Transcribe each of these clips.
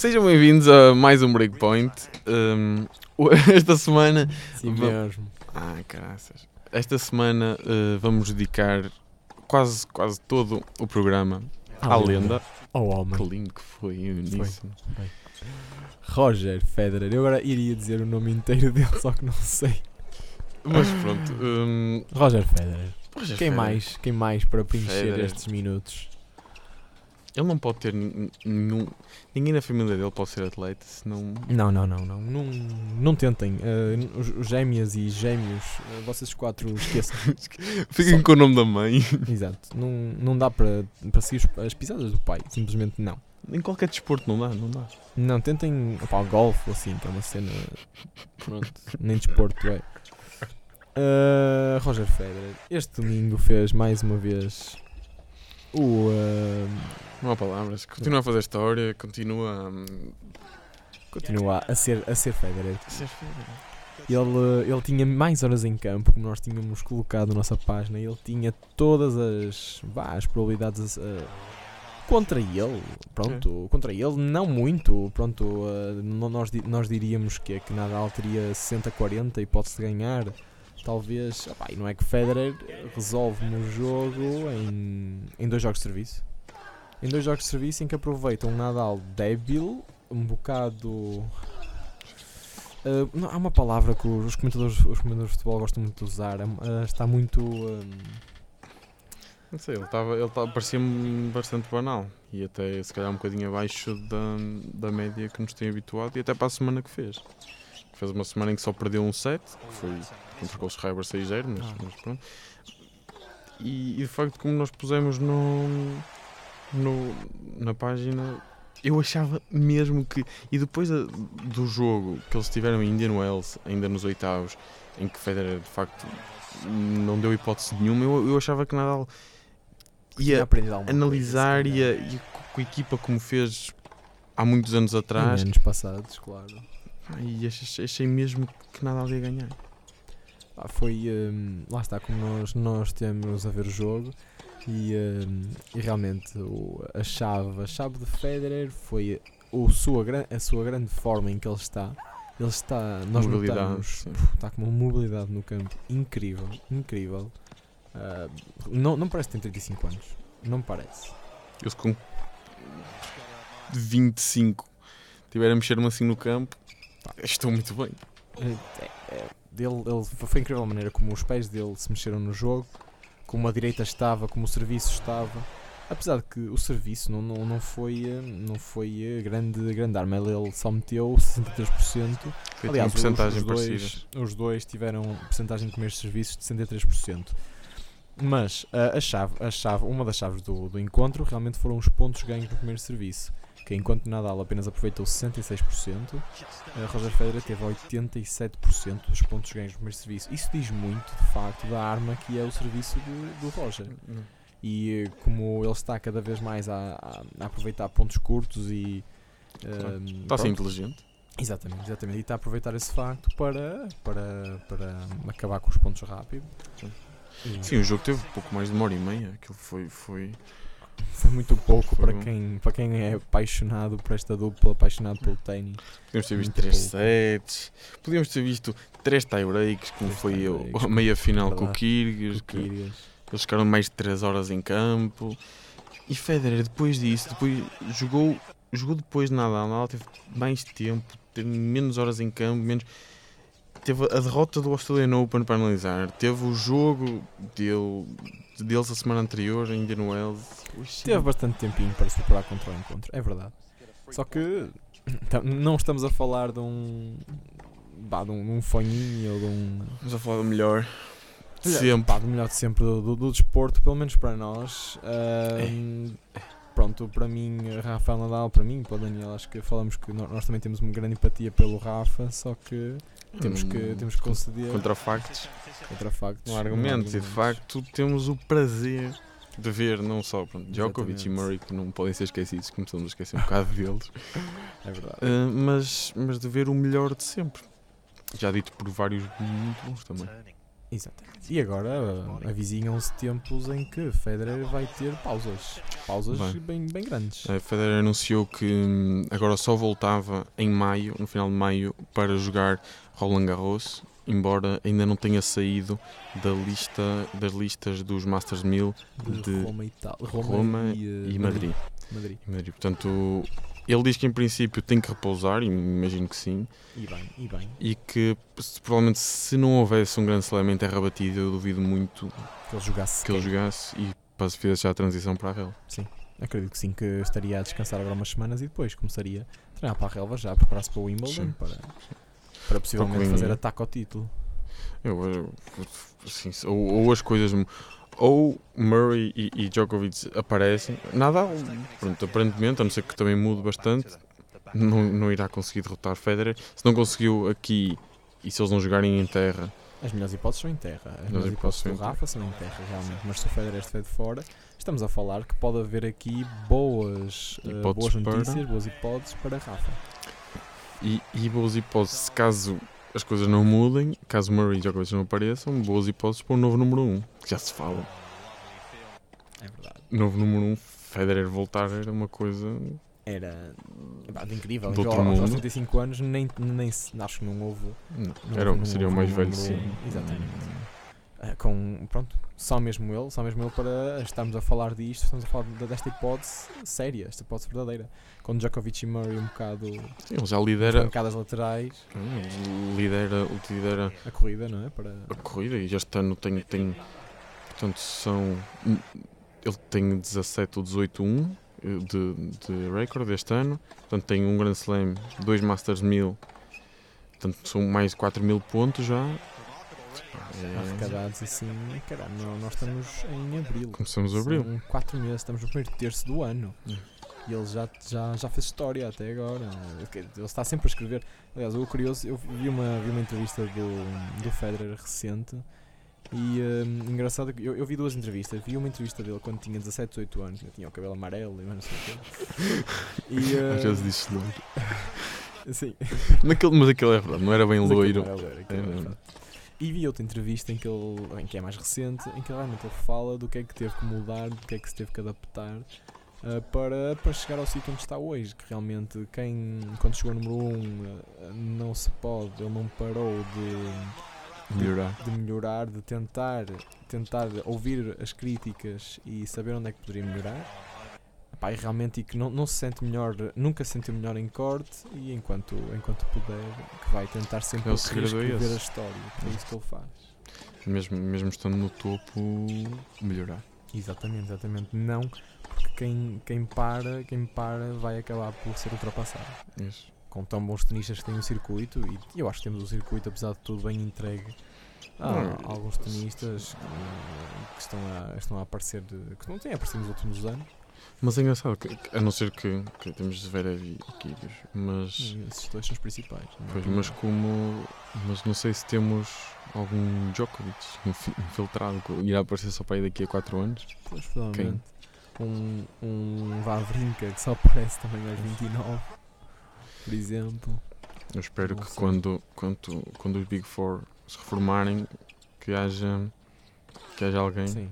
Sejam bem-vindos a mais um Breakpoint. Um, esta semana. Sim mesmo. Ah, graças. Esta semana uh, vamos dedicar quase, quase todo o programa à lenda. Ao Que homem. lindo que foi o início. Roger Federer. Eu agora iria dizer o nome inteiro dele, só que não sei. Mas pronto. Um, Roger Federer. Roger Quem Federer, mais? Quem mais para preencher Federer. estes minutos? Ele não pode ter nenhum. Ninguém na família dele pode ser atleta, senão. Não, não, não, não. Não, não tentem. Uh, gêmeas e gêmeos, uh, vocês quatro esqueçam. Fiquem Só- com o nome da mãe. Exato. Não, não dá para, seguir as pisadas do pai. Simplesmente não. Em qualquer desporto não dá, não dá. Não, tentem opá, o golfe ou assim, que é uma cena. Pronto, nem desporto é. Uh, Roger Federer, este domingo fez mais uma vez o. uh, Não há palavras. Continua a fazer história, continua hum, continua a ser, a ser Federer. a ser Federer. Ele, ele tinha mais horas em campo, como nós tínhamos colocado na nossa página. Ele tinha todas as, vá, as probabilidades uh, contra ele. Pronto, contra ele, não muito. Pronto, uh, nós, nós diríamos que, é que Nadal teria 60-40 e pode-se ganhar. Talvez, opá, e não é que Federer resolve no jogo em, em dois jogos de serviço. Em dois jogos de serviço em que aproveita um Nadal débil, um bocado Uh, não, há uma palavra que os comentadores, os comentadores de futebol gostam muito de usar. uh, está muito. um, Não sei, ele, ele parecia-me bastante banal e até se calhar um bocadinho abaixo da, da média que nos tem habituado e até para a semana que fez. Fez uma semana em que só perdeu um set, que foi contra o Schreiber 6-0, mas, Ah. mas pronto. E, e de facto, como nós pusemos no, no, na página, eu achava mesmo que. E depois a- do jogo que eles tiveram em Indian Wells, ainda nos oitavos, em que Federer de facto não deu hipótese nenhuma, eu, eu achava que Nadal ia analisar e, com a equipa como fez há muitos anos Em atrás. anos passados, claro. E achei, achei mesmo que Nadal ia ganhar. Ah, foi. um, lá está, como nós, nós temos a ver o jogo. E, um, e realmente o- a chave, a chave de Federer foi o sua, a sua grande forma em que ele está. Ele está, nós Mobilidade, notamos, puf, está com uma mobilidade no campo incrível, incrível. Ah, não, não parece que tem 35 anos, não parece. Eu com 25 tiver a mexer-me assim no campo, estou muito bem. É, é, dele, ele, foi incrível a maneira como os pés dele se mexeram no jogo, como a direita estava, como o serviço estava. Apesar de que o serviço não, não, não foi, eh, não foi eh, grande, grande arma, ele, ele só meteu 63%. Eu Aliás, os, os, dois, os dois tiveram porcentagem de comer serviços de 63%. Mas ah, a chave, a chave, uma das chaves do, do encontro realmente foram os pontos ganhos no primeiro serviço. Que enquanto Nadal apenas aproveitou 66%, a Roger Federer teve 87% dos pontos ganhos no primeiro serviço. Isso diz muito, de facto, da arma que é o serviço do, do Roger. E eh, como ele está cada vez mais a, a- a aproveitar pontos curtos e. Claro. ehm, Está a ser inteligente. Exatamente, exatamente. E está a aproveitar esse facto para, para, para acabar com os pontos rápido. Sim. Sim, o jogo teve pouco mais de uma hora e meia. Aquilo foi. foi... Foi muito pouco Foi para bom. quem, para quem é apaixonado por esta dupla, apaixonado pelo ténis. Podíamos ter visto Muito 3 pouco. sets, podíamos ter visto 3 tie-breaks, como Três foi tie-breaks, a meia final com o. Kyrgios. que Kyrgios. Eles ficaram mais de 3 horas em campo. E Federer, depois disso, depois jogou, jogou depois de Nadal. Nadal teve mais tempo, teve menos horas em campo, menos. Teve a derrota do Australian Open para analisar. Teve o jogo dele, deles a semana anterior em Indian Wells. Teve bastante tempinho para se preparar contra o encontro, é verdade. Só que tam- não estamos a falar de um. Bah, de um, de um fanhinho ou de um. Vamos a falar do melhor. Sempre. pá, do melhor de sempre do, do, do desporto, pelo menos para nós. Ahm, Pronto, para mim, Rafael Nadal, para mim, para o Daniel, acho que falamos que nós também temos uma grande empatia pelo Rafa, só que temos que, Hum, temos que conceder Contra factos, contra factos. não há argumentos. E de facto temos o prazer de ver não só pronto, Djokovic e Exatamente. Murray, que não podem ser esquecidos, começamos a esquecer um bocado deles. É verdade. Uh, mas, mas de ver o melhor de sempre. Já dito por vários muito bons também. Exatamente. E agora avizinham-se tempos em que Federer vai ter pausas. Pausas Vai. bem, bem grandes. A Federer anunciou que hum, agora só voltava em maio, no final de maio, para jogar Roland Garros, embora ainda não tenha saído da lista das listas dos Masters 1000 De, de Roma, e Roma, Roma e, uh, e Madrid. Madrid. E Madrid. Portanto, ele diz que em princípio tem que repousar, e imagino que sim, E bem, e bem. e que provavelmente se não houvesse um grande slam em terra batida, eu duvido muito Que ele jogasse. que ele jogasse e para se fizesse já a transição para a relva. Acredito que sim, que estaria a descansar agora umas semanas e depois começaria a treinar para a relva já, a preparar-se para o Wimbledon Sim. para, para possivelmente fazer ataque ao título. Eu, eu- assim, ou, ou as coisas. Ou Murray e, e Djokovic aparecem, nada, pronto, aparentemente, a não ser que também mude bastante, não, não irá conseguir derrotar Federer. Se não conseguiu aqui e se eles não jogarem em terra, As melhores hipóteses são em terra. As melhores hipóteses do. Rafa são em terra, realmente. Mas se o Federer estiver de fora, estamos a falar que pode haver aqui boas, Hipóteses boas para- notícias, boas hipóteses para Rafa. e, e boas hipóteses, caso as coisas não mudem, caso Murray e Djokovic não apareçam, boas hipóteses para o novo número 1, que já se fala. É verdade. Novo número 1, Federer voltar era uma coisa. Era pá, de incrível. Do Então, outro aos, aos mundo. 35 anos, nem, nem, se- acho que não houve. Não, Não, era, não seria o mais velho, sim. exatamente. Eh, com, pronto, só mesmo ele, só mesmo ele para estarmos a falar disto, estamos a falar de- desta hipótese séria, esta hipótese verdadeira. Com Djokovic e Murray um bocado Sim, ele já lidera, bancadas laterais, Hum, lidera, lidera a corrida, não é? Para, a corrida e este ano tem, tem portanto são ele tem 17 ou 18 1 eh, de, de recorde este ano portanto tem um Grand Slam, dois Masters 1000 portanto são mais de 4 mil pontos já É, arrecadados assim, caralho, nós estamos em abril. começamos abril São 4 meses, estamos no primeiro terço do ano. Hum. E ele já, já, já fez história até agora. Ele está sempre a escrever. Aliás, o curioso, eu vi uma, vi uma entrevista do, do Federer recente. E hum, engraçado que eu, eu vi duas entrevistas. Vi uma entrevista dele quando tinha 17, 18 anos. Ele tinha o cabelo amarelo e não sei o quê. E, às hum, vezes diz-se loiro sim. Naquele- mas aquele é verdade, não era bem Mas loiro era loiro, É, era. E vi outra entrevista em que ele, em que é mais recente, em que realmente ele fala do que é que teve que mudar, do que é que se teve que adaptar ah, para, para chegar ao sítio onde está hoje. Que realmente quem, quando chegou ao número 1, um, não se pode, ele não parou de, melhorar de melhorar, de tentar, tentar ouvir as críticas e saber onde é que poderia melhorar. Pá, e realmente e que não, não se sente melhor, nunca se sentiu melhor em corte e enquanto, enquanto puder, que vai tentar sempre É esse. a história. É isso que ele faz. mesmo, mesmo estando no topo melhorar Exatamente, exatamente. Não, porque quem, quem para, quem para vai acabar por ser ultrapassado. isso Com tão bons tenistas que têm o circuito, e eu acho que temos o circuito, apesar de tudo, bem entregue. Há alguns tenistas que, que estão, a, estão a aparecer, que não têm aparecido nos últimos anos. Mas é engraçado, que, a não ser que, que temos Zverev e Kyrgios, mas, Esses dois são os principais. minha pois, mas como, mas não sei se temos algum Djokovic infi- infiltrado que irá aparecer só para aí daqui a 4 anos. Pois, provavelmente. Um, um Vavrinka que só aparece também aos 29, por exemplo. Eu espero Não que sei. quando, quando, quando os Big Four se reformarem, que haja, que haja alguém Sim.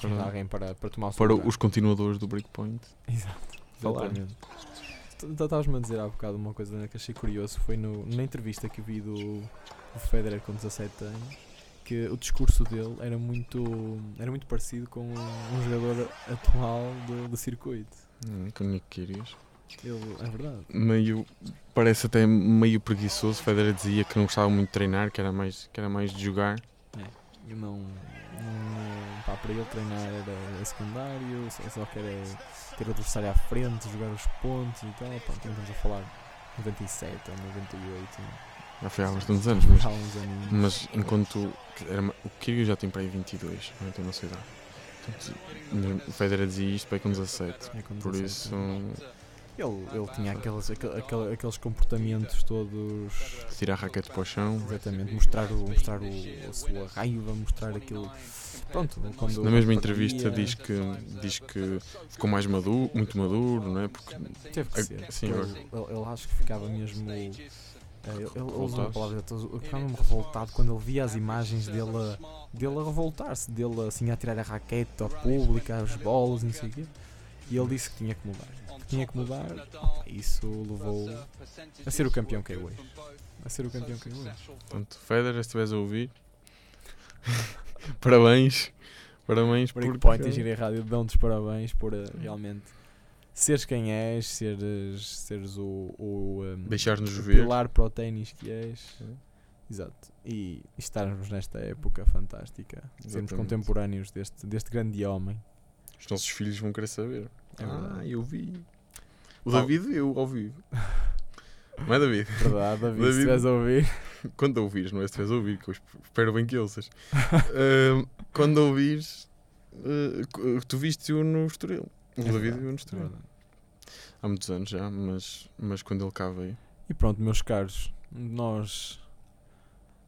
Para, Para alguém para, para tomar o seu para lugar. os continuadores do Breakpoint. Exato. falar. Estavas-me a dizer há bocado uma coisa que achei curioso. Foi no, na entrevista que vi do, do Federer com 17 anos que o discurso dele era muito, era muito parecido com um jogador atual do, do circuito. Hum, com o Nick Kyrgios. Ele, é verdade. Meio, parece até meio preguiçoso. Federer dizia que não gostava muito de treinar, que era mais, que era mais de jogar. Não, não pá, para ele treinar era secundário, só, só quer é ter o adversário à frente, jogar os pontos e tal. Pá, então estamos a falar 97 ou 98. Já foi há bastantes anos, mas, há uns aninhos. mas enquanto era, o Kyrgios já tem para aí 22, não tem nossa idade. Portanto, o Federer dizia isto para aí com 17. É com Por 17, isso, né? Ele, ele tinha aqueles, aquel- aquel- aqueles comportamentos todos. tirar a raquete para o chão. Exatamente, mostrar, o, mostrar o, a sua raiva, mostrar aquilo. Pronto, quando. Na mesma entrevista diz que, diz que ficou mais maduro, muito maduro, não é? Porque Teve que a- ser. sim, ele, ele, ele acho que ficava mesmo. É, ele, ele usa uma Revoltado-se. palavra, eu ficava-me revoltado quando ele via as imagens dele, a- dele a revoltar-se, dele assim a tirar a raquete ao público, as bolas e não sei o quê. E ele disse que tinha que mudar. Tinha que mudar. Isso levou a ser o campeão que é hoje. A ser o campeão que é hoje. Portanto, Federer, se estiveres a ouvir, parabéns. Parabéns por Breakpoint e Gira Rádio dão-te os parabéns por eh, realmente seres quem és, seres, seres o, o, um, o pilar para o ténis que és. É. Exato. E, estarmos nesta época fantástica. Sermos Exatamente. contemporâneos deste, deste grande homem. Os nossos filhos vão querer saber. É ah, eu vi. O. David, eu vivo. Não é David? Verdade, David, se David. estiveres a ouvir. Quando ouvires, não é se estiveres a ouvir, que eu esp- espero bem que ouças. Ahm, quando ouvires, cu- tu viste-o no Estoril. O É David viu no é Estoril. verdade. Há muitos anos já, mas, mas quando ele cá veio. E pronto, meus caros, nós,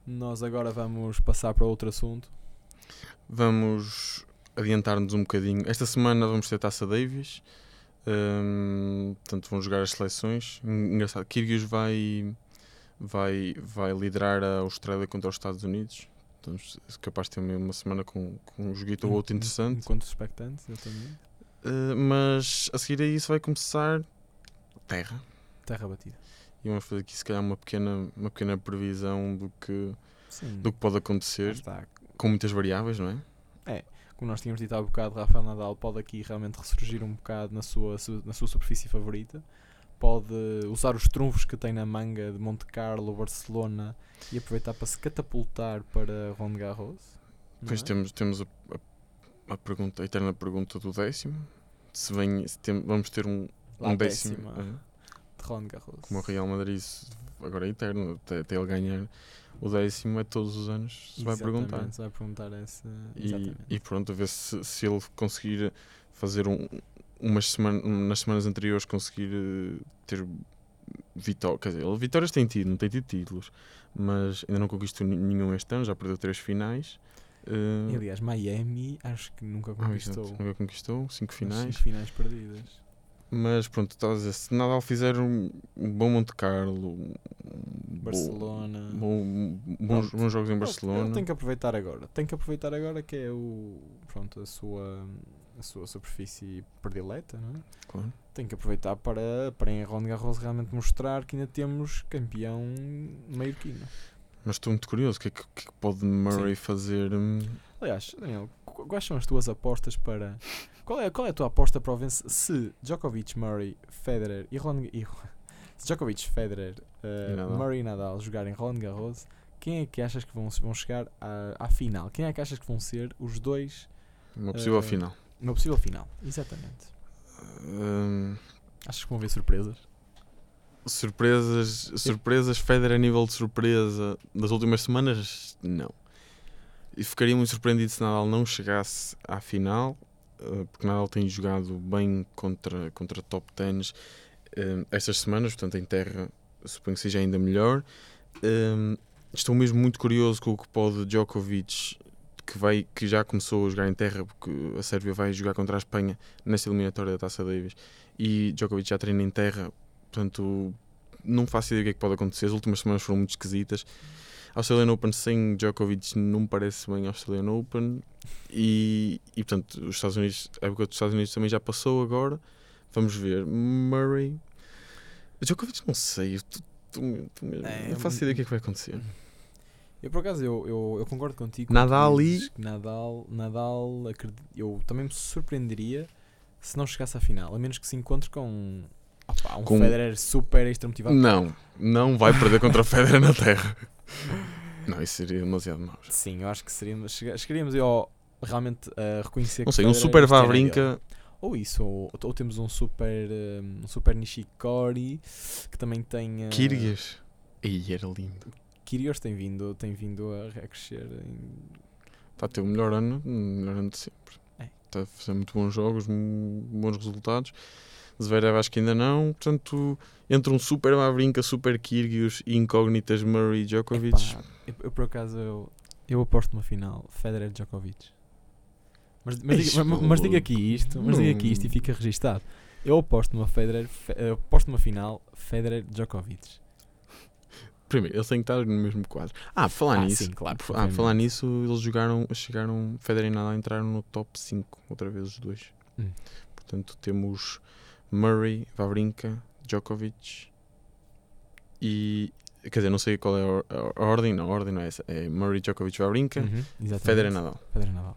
nós agora vamos passar para outro assunto. Vamos adiantar-nos um bocadinho. Esta semana vamos ter Taça Davis. Ahm, portanto, vão jogar as seleções. En- Engraçado, Kyrgios vai, vai, vai liderar a Austrália contra os Estados Unidos. Então, é capaz de ter uma semana com, com um joguito ou outro interessante. Enquanto expectantes, eu também. Uh, mas a seguir a isso vai começar terra. Terra batida. E vamos fazer aqui se calhar uma pequena, uma pequena previsão do que, Sim. do que pode acontecer, com muitas variáveis, não é? Como nós tínhamos dito há bocado, Rafael Nadal pode aqui realmente ressurgir um bocado na sua, su- na sua superfície favorita. Pode usar os trunfos que tem na manga de Monte Carlo, Barcelona e aproveitar para se catapultar para Roland Garros. Depois é? temos, temos a, a, a pergunta, a eterna pergunta do décimo. Se, vem, se tem- vamos ter um, um décimo, décima. eh, de Roland Garros. como o Real Madrid, agora é eterno, até, até ele ganhar o décimo é todos os anos, se vai perguntar. Se vai perguntar essa. E, e pronto, a ver se, se ele conseguir fazer um, umas semanas, nas semanas anteriores conseguir eh, ter vitórias, quer dizer, ele vitórias tem tido, não tem tido títulos, mas ainda não conquistou nenhum este ano, já perdeu três finais. E, aliás, Miami acho que nunca ah, conquistou. exato, nunca conquistou, cinco finais. cinco finais perdidas. Mas pronto, estás a dizer, se Nadal fizer um, um bom Monte Carlo, um Barcelona. bom- Pronto. jogos em Barcelona, Ele tem que aproveitar agora. Tem que aproveitar agora que é o pronto, a sua a sua superfície predileta, não é? claro. Tem que aproveitar para para em Roland Garros realmente mostrar que ainda temos campeão maiorquino. mas estou muito curioso, o que é que, é que pode Murray fazer? hum, Aliás, Daniel, qu- quais são as tuas apostas para qual é, qual é a tua aposta para o vence se Djokovic, Murray, Federer e Roland e, se Djokovic, Federer, eh, E Nadal. Murray e Nadal jogarem Roland Garros, quem é que achas que vão, vão chegar à, à final? Quem é que achas que vão ser os dois Uma possível Eh, final. numa possível final? Exatamente. Hum, Achas que vão haver surpresas? surpresas, surpresas, Federer a nível de surpresa das últimas semanas, não. E ficaria muito surpreendido se Nadal não chegasse à final, eh, porque Nadal tem jogado bem contra, contra top 10 eh, estas semanas, portanto em terra suponho que seja ainda melhor. Estou mesmo muito curioso com o que pode Djokovic, que, vai, que já começou a jogar em terra, porque a Sérvia vai jogar contra a Espanha nesta eliminatória da Taça Davis, e Djokovic já treina em terra, portanto não faço ideia do que é que pode acontecer. As últimas semanas foram muito esquisitas. Australian Open sem Djokovic não me parece bem Australian Open e, e portanto os Estados Unidos, a época dos Estados Unidos também já passou agora. Vamos ver. Murray. Djokovic não sei. Eu tô- tô mesmo- É, não faço ideia do que é que vai acontecer. Eu por acaso eu, eu, eu concordo contigo. Nadal tu e- Nadal, Nadal acredi- eu também me surpreenderia se não chegasse à final, a menos que se encontre com opá, um Com- Federer super extra motivado. Não, não vai perder contra o Federer na Terra. Não, isso seria demasiado mau. Sim, eu acho que seríamos, chega- chegaríamos ao realmente a reconhecer Não que sei, um super Vavrinca. dele. Ou isso, ou, ou temos um super um, super Nishikori que também tem uh, Kyrgios. Aí era lindo. Kyrgios tem vindo, tem vindo a, a crescer Está a ter o melhor ano, o melhor ano de sempre. É. Está a fazer muito bons jogos, bons resultados. Zverev acho que ainda não. Portanto, entre um super Mavrinka, super Kyrgios e incógnitas Murray Djokovic. Epá, eu, eu, por acaso eu, eu aposto uma final Federer Djokovic. Mas, mas, diga, mas, mas diga aqui isto, mas diga aqui isto e não. fica registado. Eu aposto numa Federer, Fe- eu aposto numa final Federer Djokovic. Primeiro, eles têm que estar no mesmo quadro. Ah, falar Ah, nisso. sim, claro, ah, falar nisso, eles jogaram, chegaram, Federer e Nadal entraram no top 5, outra vez os dois. Hum. Portanto, temos Murray, Vavrinka, Djokovic e. Quer dizer, não sei qual é a, or- a ordem, não, a ordem não é essa. É Murray, Djokovic, Vavrinka, Uhum. Federer e Nadal. Federer Nadal.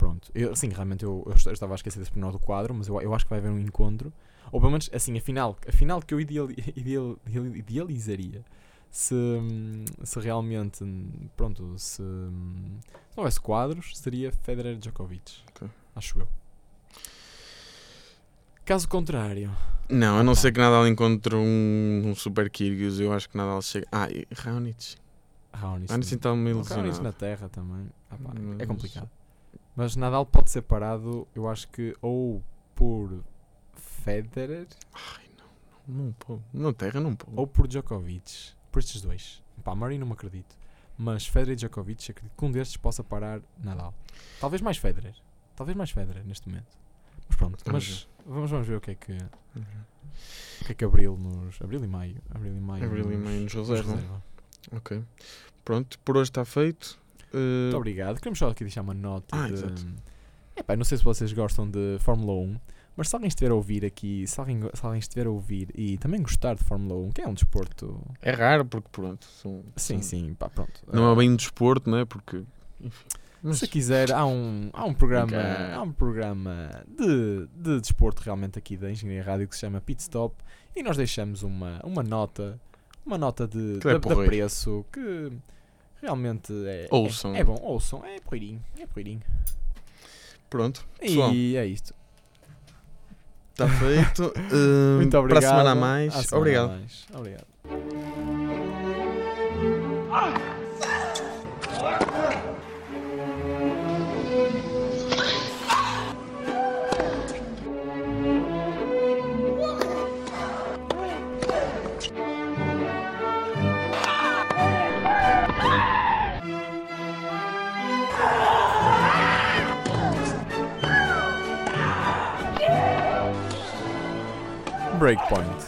Pronto. Eu, sim, realmente eu, eu est- eu estava a esquecer desse pormenor do quadro, mas eu, eu acho que vai haver um encontro. Ou pelo menos, assim, a final, a final que eu ideal- ideal- idealizaria. Se, hum, se realmente, hum, pronto, se, hum, se não houvesse quadros, seria Federer Djokovic. Ok. Acho eu. Caso contrário, Não, a não Opa. ser que Nadal encontre um, um super Kyrgios, eu acho que Nadal chega. Ah, e Raonic. Raonic. Raonic está meio Raonic na terra também. Ah pá, é Mas- complicado. Mas Nadal pode ser parado, eu acho que ou por Federer Ai, não, não, não pode. Na terra não pode. ou por Djokovic. Por estes dois. Pá, Murray não me acredito. Mas Federer e Djokovic, acredito que um destes possa parar Nadal. Talvez mais Federer. Talvez mais Federer neste momento. Mas pronto, Vamos mas vamos, vamos ver o que é que, Uhum. o que é que Abril nos. Abril e Maio. Abril e Maio. Abril e nos- Maio nos reservam. reserva. Ok. Pronto, por hoje está feito. Uh, Muito obrigado. Queremos só aqui deixar uma nota Ah, de. Epá, não sei se vocês gostam de Fórmula 1, mas se alguém estiver a ouvir aqui, se alguém, se alguém estiver a ouvir e também gostar de Fórmula 1, que é um desporto. É raro porque, pronto, são, Sim, são- sim, pá, pronto. não é bem um desporto, não é? Porque. Enfim. Mas, Se quiser, há um, há um programa, Nunca- há um programa de, de desporto realmente aqui da Engenharia Rádio que se chama Pit Stop e nós deixamos uma, uma nota, uma nota de, é de, de preço que realmente é, Ouçam. é, é bom, ouçam, é porreirinho, é porreirinho. pronto, pessoal, E é isto. está feito. Uh, Muito obrigado. Para a semana a mais. Semana a Obrigado. mais. Obrigado. Breakpoint.